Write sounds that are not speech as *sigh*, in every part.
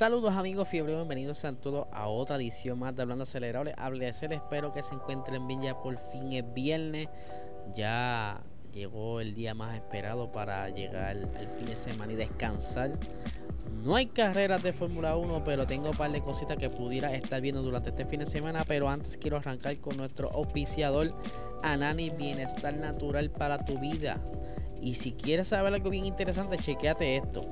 Saludos amigos fiebre, bienvenidos a todos a otra edición más de Hablando Acelerable. Hable de ser, espero que se encuentren bien ya por fin es viernes. Ya llegó el día más esperado para llegar el fin de semana y descansar. No hay carreras de Fórmula 1, pero tengo un par de cositas que pudiera estar viendo durante este fin de semana. Pero antes quiero arrancar con nuestro auspiciador Anani Bienestar Natural para tu vida. Y si quieres saber algo bien interesante, chequeate esto.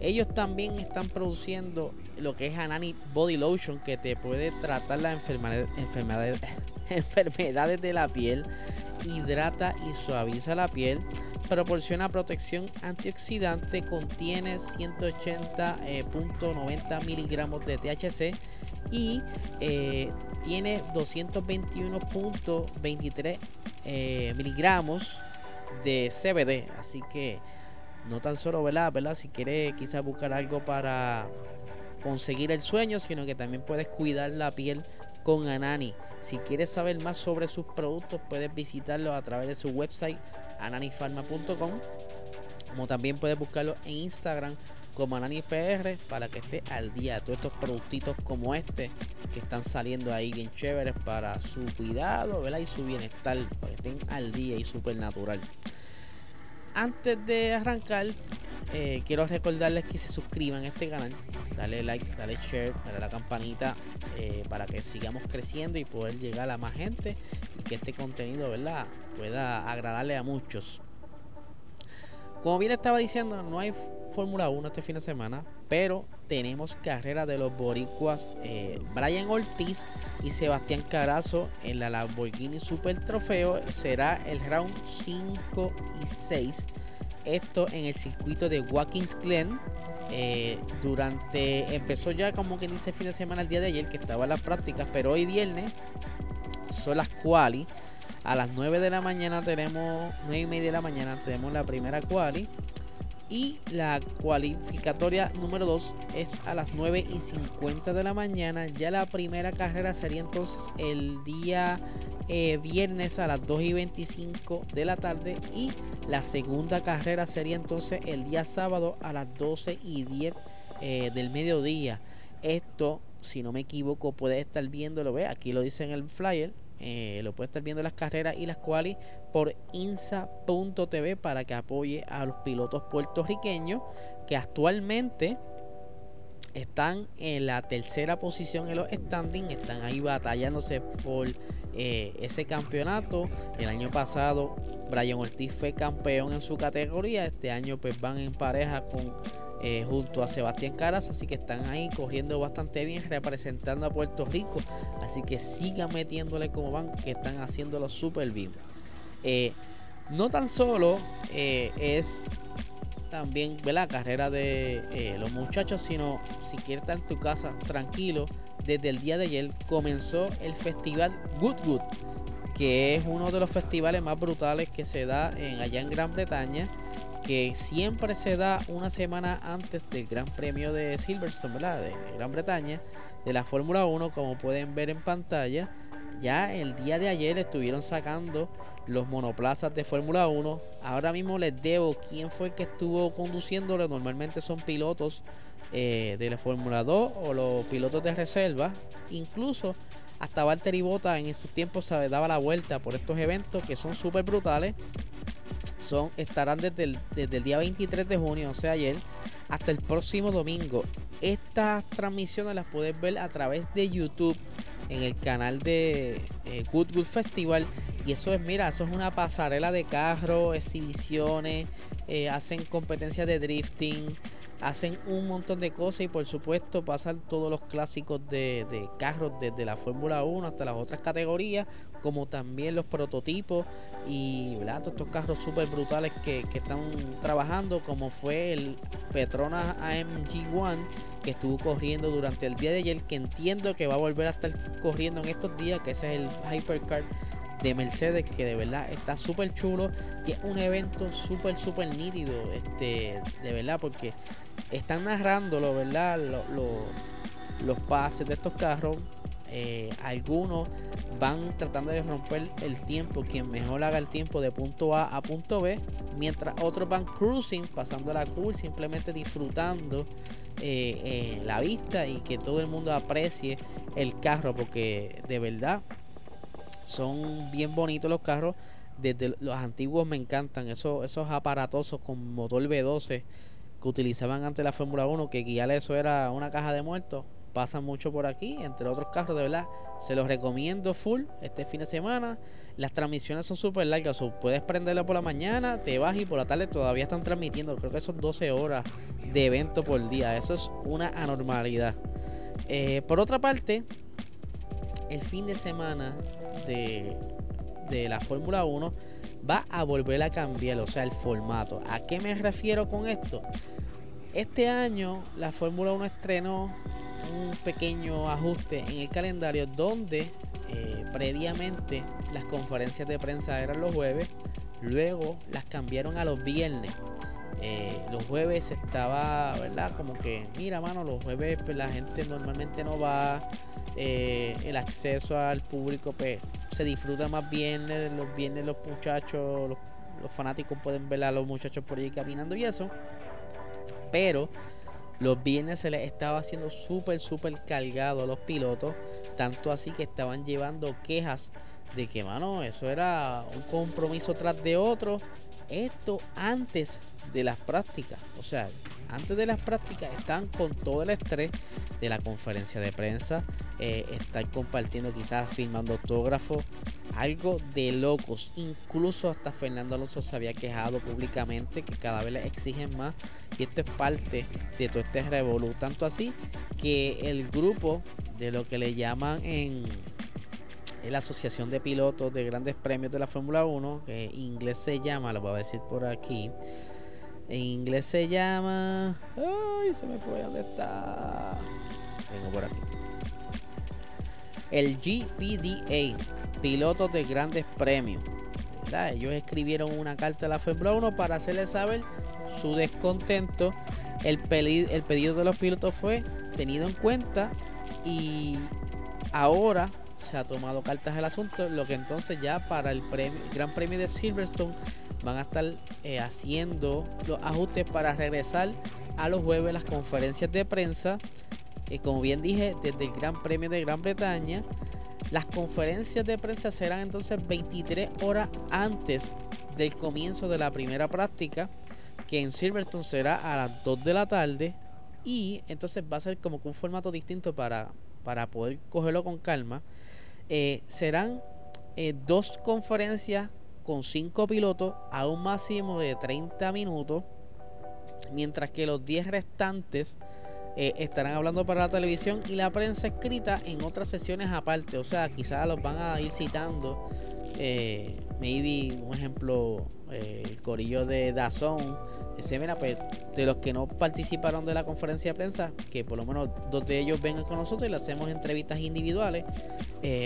Ellos también están produciendo lo que es Anani Body Lotion que te puede tratar las enfermedades, *laughs* enfermedades, de la piel, hidrata y suaviza la piel, proporciona protección antioxidante, contiene 180.90 eh, miligramos de THC y eh, tiene 221.23 eh, miligramos de CBD. Así que no tan solo, ¿verdad? ¿verdad? Si quieres quizás buscar algo para conseguir el sueño, sino que también puedes cuidar la piel con Anani. Si quieres saber más sobre sus productos, puedes visitarlos a través de su website ananifarma.com. Como también puedes buscarlo en Instagram como AnaniPR para que esté al día de todos estos productitos como este que están saliendo ahí bien chéveres para su cuidado ¿verdad? y su bienestar, para que estén al día y súper natural antes de arrancar, eh, quiero recordarles que se suscriban a este canal, dale like, dale share, dale a la campanita eh, para que sigamos creciendo y poder llegar a más gente y que este contenido, ¿verdad? Pueda agradarle a muchos. Como bien estaba diciendo, no hay Fórmula 1 este fin de semana, pero tenemos carrera de los boricuas eh, Brian Ortiz y Sebastián Carazo en la Lamborghini Super Trofeo. Será el round 5 y 6. Esto en el circuito de Watkins Glen. Eh, durante empezó ya como que dice fin de semana el día de ayer que estaba en las prácticas, pero hoy viernes son las quali. A las 9 de la mañana tenemos 9 y media de la mañana tenemos la primera quali y la cualificatoria número 2 es a las 9 y 50 de la mañana. Ya la primera carrera sería entonces el día eh, viernes a las 2 y 25 de la tarde. Y la segunda carrera sería entonces el día sábado a las 12 y 10 eh, del mediodía. Esto, si no me equivoco, puede estar viéndolo. Ve, aquí lo dice en el flyer eh, lo puede estar viendo las carreras y las cuales por insa.tv para que apoye a los pilotos puertorriqueños que actualmente están en la tercera posición en los standings, están ahí batallándose por eh, ese campeonato. El año pasado Brian Ortiz fue campeón en su categoría, este año pues van en pareja con eh, junto a Sebastián Caras, así que están ahí corriendo bastante bien, representando a Puerto Rico, así que sigan metiéndole como van, que están haciéndolo súper bien. Eh, no tan solo eh, es también la carrera de los muchachos, sino si quieres estar en tu casa tranquilo, desde el día de ayer comenzó el festival Good Good, que es uno de los festivales más brutales que se da en, allá en Gran Bretaña que siempre se da una semana antes del Gran Premio de Silverstone, ¿verdad? De Gran Bretaña, de la Fórmula 1, como pueden ver en pantalla. Ya el día de ayer estuvieron sacando los monoplazas de Fórmula 1. Ahora mismo les debo quién fue el que estuvo conduciéndolo. Normalmente son pilotos eh, de la Fórmula 2 o los pilotos de reserva. Incluso hasta Valtteri Bota en esos tiempos se daba la vuelta por estos eventos que son súper brutales son, estarán desde el, desde el día 23 de junio, o sea, ayer, hasta el próximo domingo. Estas transmisiones las puedes ver a través de YouTube en el canal de eh, Good Good Festival. Y eso es, mira, eso es una pasarela de carros, exhibiciones, eh, hacen competencias de drifting, hacen un montón de cosas y por supuesto pasan todos los clásicos de, de carros desde la Fórmula 1 hasta las otras categorías, como también los prototipos y todos estos carros súper brutales que, que, están trabajando, como fue el Petronas AMG One que estuvo corriendo durante el día de ayer, que entiendo que va a volver a estar corriendo en estos días, que ese es el Hypercar de Mercedes que de verdad está súper chulo y es un evento súper súper nítido este de verdad porque están narrándolo verdad los pases de estos carros eh, algunos van tratando de romper el tiempo quien mejor haga el tiempo de punto A a punto B mientras otros van cruising pasando la cool simplemente disfrutando eh, eh, la vista y que todo el mundo aprecie el carro porque de verdad son bien bonitos los carros. Desde los antiguos me encantan. Esos, esos aparatosos con motor V12 que utilizaban antes la Fórmula 1, que guiar eso era una caja de muertos. Pasan mucho por aquí, entre otros carros, de verdad. Se los recomiendo full este fin de semana. Las transmisiones son súper largas. Puedes prenderla por la mañana, te vas y por la tarde todavía están transmitiendo. Creo que son 12 horas de evento por día. Eso es una anormalidad. Eh, por otra parte, el fin de semana de, la Fórmula 1 va a volver a cambiar, o sea, el formato. ¿A qué me refiero con esto? Este año la Fórmula 1 estrenó un pequeño ajuste en el calendario donde eh, previamente las conferencias de prensa eran los jueves, luego las cambiaron a los viernes. Eh, los jueves estaba, ¿verdad? Como que, mira, mano, los jueves pues, la gente normalmente no va, eh, el acceso al público pues, se disfruta más bien, los viernes los muchachos, los, fanáticos pueden ver a los muchachos por ahí caminando y eso, pero los viernes se les estaba haciendo súper, súper cargado a los pilotos, tanto así que estaban llevando quejas de que, mano, eso era un compromiso tras de otro esto antes de las prácticas. O sea, antes de las prácticas están con todo el estrés de la conferencia de prensa, eh, están compartiendo quizás firmando autógrafos, algo de locos. Incluso hasta Fernando Alonso se había quejado públicamente que cada vez le exigen más y esto es parte de todo este revolú. Tanto así que el grupo de lo que le llaman en la Asociación de Pilotos de Grandes Premios de la Fórmula 1, que en inglés se llama, lo voy a decir por aquí. En inglés se llama. Ay, se me fue, ¿dónde está? Vengo por aquí. El GPDA, Pilotos de Grandes Premios. Ellos escribieron una carta a la Fórmula 1 para hacerle saber su descontento. El, el pedido de los pilotos fue tenido en cuenta y ahora se ha tomado cartas al asunto, lo que entonces ya para el, Gran Premio de Silverstone van a estar eh, haciendo los ajustes para regresar a los jueves las conferencias de prensa. Eh, como bien dije, desde el Gran Premio de Gran Bretaña, las conferencias de prensa serán entonces 23 horas antes del comienzo de la primera práctica, que en Silverstone será a las 2 de la tarde. Y entonces va a ser como que un formato distinto para, para poder cogerlo con calma. Eh, serán eh, dos conferencias con cinco pilotos a un máximo de 30 minutos, mientras que los 10 restantes eh, estarán hablando para la televisión y la prensa escrita en otras sesiones aparte. O sea, quizás los van a ir citando. Eh, maybe, un ejemplo, eh, el corillo de Dazón. Ese, mira, pues, de los que no participaron de la conferencia de prensa, que por lo menos dos de ellos vengan con nosotros y le hacemos entrevistas individuales.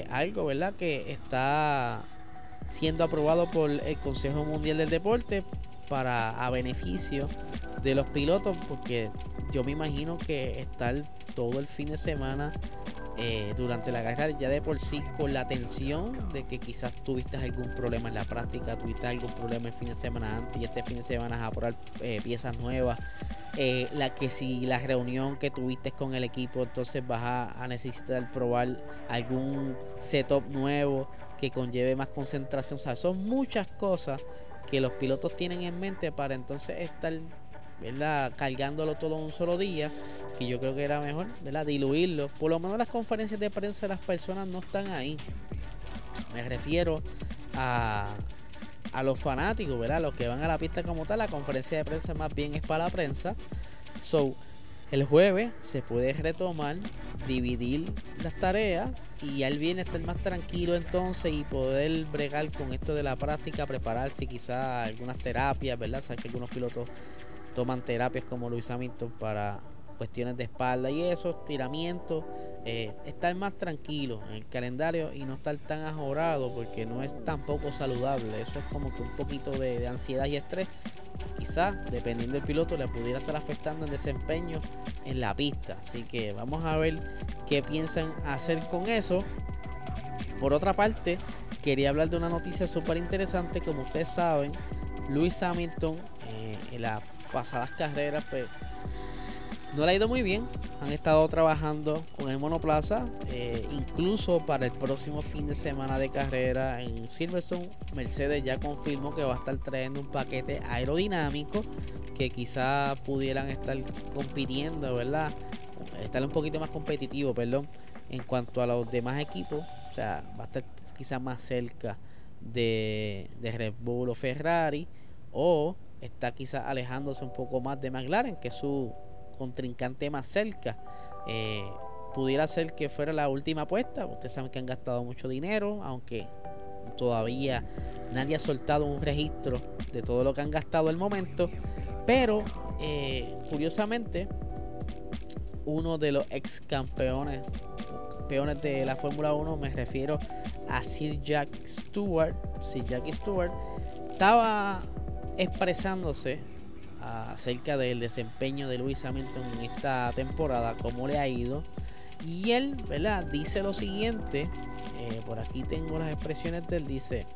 algo, ¿verdad? Que está siendo aprobado por el Consejo Mundial del Deporte para a beneficio de los pilotos porque yo me imagino que estar todo el fin de semana eh, durante la carrera ya de por sí con la tensión de que quizás tuviste algún problema en la práctica, tuviste algún problema el fin de semana antes y este fin de semana vas a probar eh, piezas nuevas. Eh, la que si la reunión que tuviste con el equipo, entonces vas a, a necesitar probar algún setup nuevo que conlleve más concentración. O sea, son muchas cosas que los pilotos tienen en mente para entonces estar ¿verdad? cargándolo todo un solo día, que yo creo que era mejor ¿verdad? diluirlo. Por lo menos las conferencias de prensa las personas no están ahí. Me refiero a, a los fanáticos, ¿verdad? los que van a la pista como tal. La conferencia de prensa más bien es para la prensa. So, el jueves se puede retomar, dividir las tareas y ya el viernes estar más tranquilo entonces y poder bregar con esto de la práctica, prepararse quizás algunas terapias, ¿verdad? Sabes que algunos pilotos toman terapias como Luis Hamilton para cuestiones de espalda y eso, tiramientos, eh, estar más tranquilo en el calendario y no estar tan ajorado porque no es tampoco saludable. Eso es como que un poquito de, ansiedad y estrés. Quizás, dependiendo del piloto, le pudiera estar afectando el desempeño en la pista. Así que vamos a ver qué piensan hacer con eso. Por otra parte, quería hablar de una noticia súper interesante. Como ustedes saben, Luis Hamilton eh, en las pasadas carreras pues, no le ha ido muy bien. Han estado trabajando con el monoplaza. Eh, incluso para el próximo fin de semana de carrera en Silverstone, Mercedes ya confirmó que va a estar trayendo un paquete aerodinámico que quizá pudieran estar compitiendo, ¿verdad? Estar un poquito más competitivo, perdón, en cuanto a los demás equipos. O sea, va a estar quizá más cerca de, de Red Bull o Ferrari. O está quizá alejándose un poco más de McLaren, que es su contrincante más cerca. Eh, pudiera ser que fuera la última apuesta. Ustedes saben que han gastado mucho dinero, aunque todavía nadie ha soltado un registro de todo lo que han gastado el momento. Pero eh, curiosamente, uno de los ex campeones, campeones de la Fórmula 1, me refiero a Sir Jack Stewart, Sir Jack Stewart, estaba expresándose acerca del desempeño de Luis Hamilton en esta temporada, cómo le ha ido. Y él, ¿verdad? Dice lo siguiente, eh, por aquí tengo las expresiones de él, dice,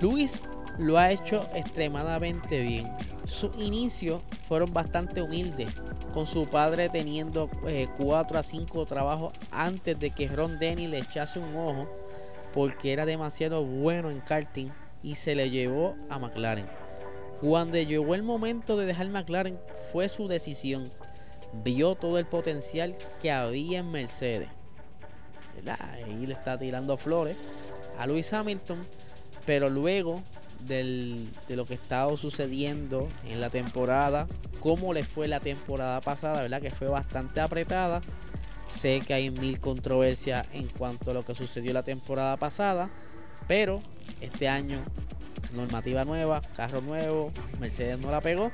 Luis lo ha hecho extremadamente bien. Sus inicios fueron bastante humildes, con su padre teniendo 4 eh, a 5 trabajos antes de que Ron Denny le echase un ojo, porque era demasiado bueno en karting y se le llevó a McLaren. Cuando llegó el momento de dejar McLaren, fue su decisión. Vio todo el potencial que había en Mercedes. Ahí le está tirando flores a Luis Hamilton, pero luego de lo que estaba sucediendo en la temporada, cómo le fue la temporada pasada, ¿verdad? Que fue bastante apretada. Sé que hay mil controversias en cuanto a lo que sucedió la temporada pasada, pero este año normativa nueva, carro nuevo, Mercedes no la pegó.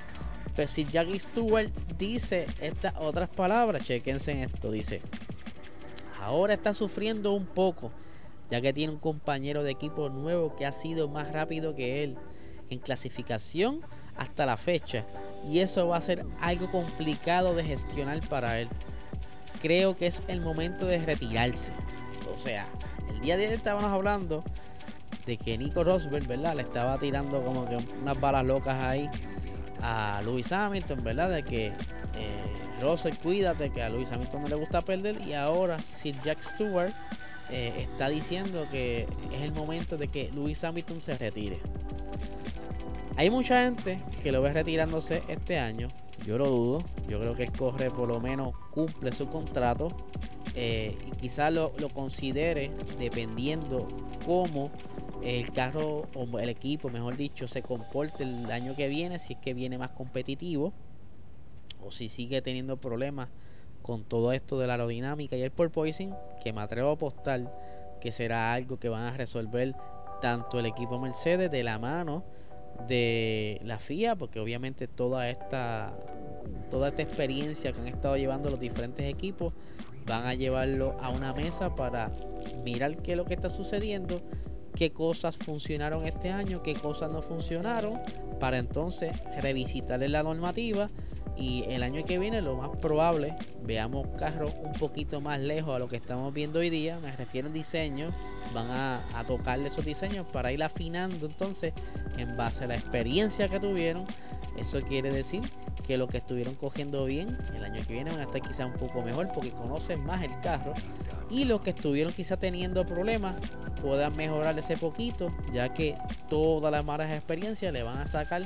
Pero si Jackie Stewart dice estas otras palabras, chequense en esto, dice, ahora está sufriendo un poco, ya que tiene un compañero de equipo nuevo que ha sido más rápido que él en clasificación hasta la fecha. Y eso va a ser algo complicado de gestionar para él. Creo que es el momento de retirarse. O sea, el día de hoy estábamos hablando de que Nico Rosberg, ¿verdad? Le estaba tirando como que unas balas locas ahí a Lewis Hamilton, ¿verdad? De que eh, Russell, cuídate, que a Lewis Hamilton no le gusta perder. Y ahora Sir Jack Stewart eh, está diciendo que es el momento de que Lewis Hamilton se retire. Hay mucha gente que lo ve retirándose este año. Yo lo dudo. Yo creo que él corre, por lo menos cumple su contrato. Eh, y quizás lo, lo, considere dependiendo cómo el carro o el equipo, mejor dicho, se comporte el año que viene, si es que viene más competitivo o si sigue teniendo problemas con todo esto de la aerodinámica y el porpoising, que me atrevo a apostar que será algo que van a resolver tanto el equipo Mercedes de la mano de la FIA, porque obviamente toda esta toda esta experiencia que han estado llevando los diferentes equipos van a llevarlo a una mesa para mirar qué es lo que está sucediendo qué cosas funcionaron este año, qué cosas no funcionaron, para entonces revisitar la normativa y el año que viene lo más probable veamos carros un poquito más lejos a lo que estamos viendo hoy día, me refiero al diseño, van a, a tocarle esos diseños para ir afinando entonces en base a la experiencia que tuvieron, eso quiere decir que los que estuvieron cogiendo bien el año que viene van a estar quizá un poco mejor porque conocen más el carro. Y los que estuvieron quizá teniendo problemas puedan mejorar ese poquito ya que todas las malas experiencias le van a sacar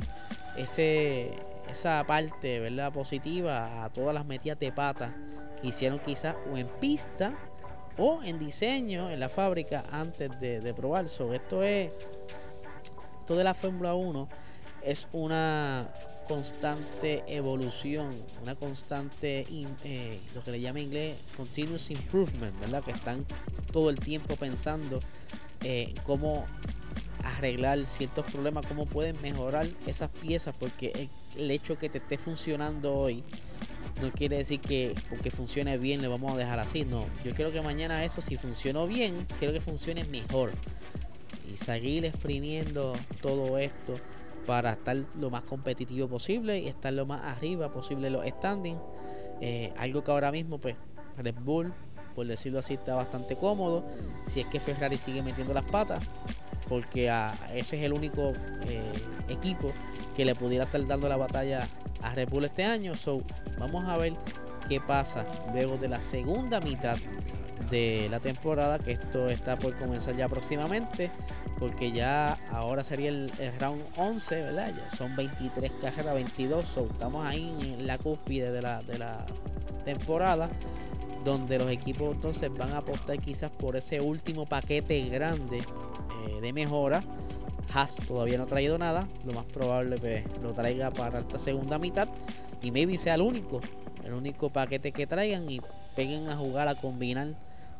ese esa parte verdad positiva a todas las metidas de pata que hicieron quizá o en pista o en diseño en la fábrica antes de, probar. Esto es esto de la Fórmula 1 es una constante evolución, una constante, eh, lo que le llama en inglés, continuous improvement, ¿verdad? Que están todo el tiempo pensando eh, cómo arreglar ciertos problemas, cómo pueden mejorar esas piezas, porque el, hecho que te esté funcionando hoy no quiere decir que porque funcione bien le vamos a dejar así, no. Yo quiero que mañana eso, si funcionó bien, quiero que funcione mejor. Y seguir exprimiendo todo esto para estar lo más competitivo posible y estar lo más arriba posible los standings. Eh, algo que ahora mismo, pues, Red Bull, por decirlo así, está bastante cómodo. Si es que Ferrari sigue metiendo las patas, porque ese es el único eh, equipo que le pudiera estar dando la batalla a Red Bull este año. So, vamos a ver qué pasa luego de la segunda mitad de la temporada, que esto está por comenzar ya próximamente, porque ya ahora sería el, round 11, ¿verdad? Ya son 23 carreras, 22, so, estamos ahí en la cúspide de la, de la temporada, donde los equipos entonces van a apostar quizás por ese último paquete grande eh, de mejora. Haas todavía no ha traído nada, lo más probable que lo traiga para esta segunda mitad y maybe sea el único, el único paquete que traigan y peguen a jugar a combinar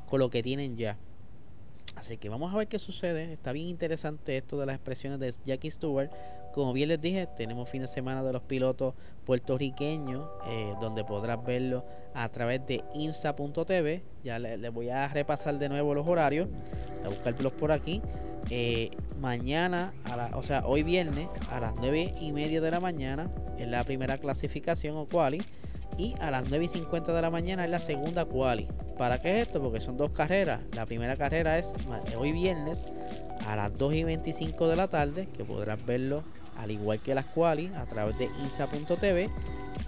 con lo que tienen ya. Así que vamos a ver qué sucede. Está bien interesante esto de las expresiones de Jackie Stewart. Como bien les dije, tenemos fin de semana de los pilotos puertorriqueños, eh, donde podrás verlo a través de insa.tv. Ya les voy a repasar de nuevo los horarios, a buscarlos por aquí. Eh, mañana, a o sea, hoy viernes a las 9 y media de la mañana, en la primera clasificación o quali y a las 9 y 50 de la mañana es la segunda quali. ¿Para qué es esto? Porque son dos carreras. La primera carrera es hoy viernes a las 2 y 25 de la tarde, que podrás verlo al igual que las quali a través de isa.tv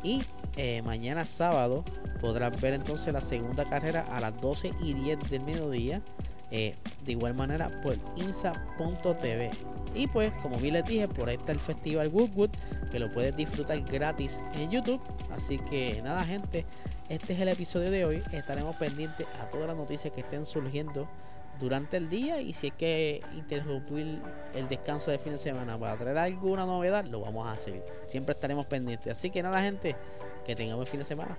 y eh, mañana sábado podrás ver entonces la segunda carrera a las 12 y 10 del mediodía eh, de igual manera por insa.tv. Y pues, como bien les dije, por ahí está el festival Woodwood, que lo puedes disfrutar gratis en YouTube. Así que nada, gente, este es el episodio de hoy. Estaremos pendientes a todas las noticias que estén surgiendo durante el día y si es que interrumpir el descanso de fin de semana para traer alguna novedad, lo vamos a hacer. Siempre estaremos pendientes. Así que nada, gente, que tengamos fin de semana.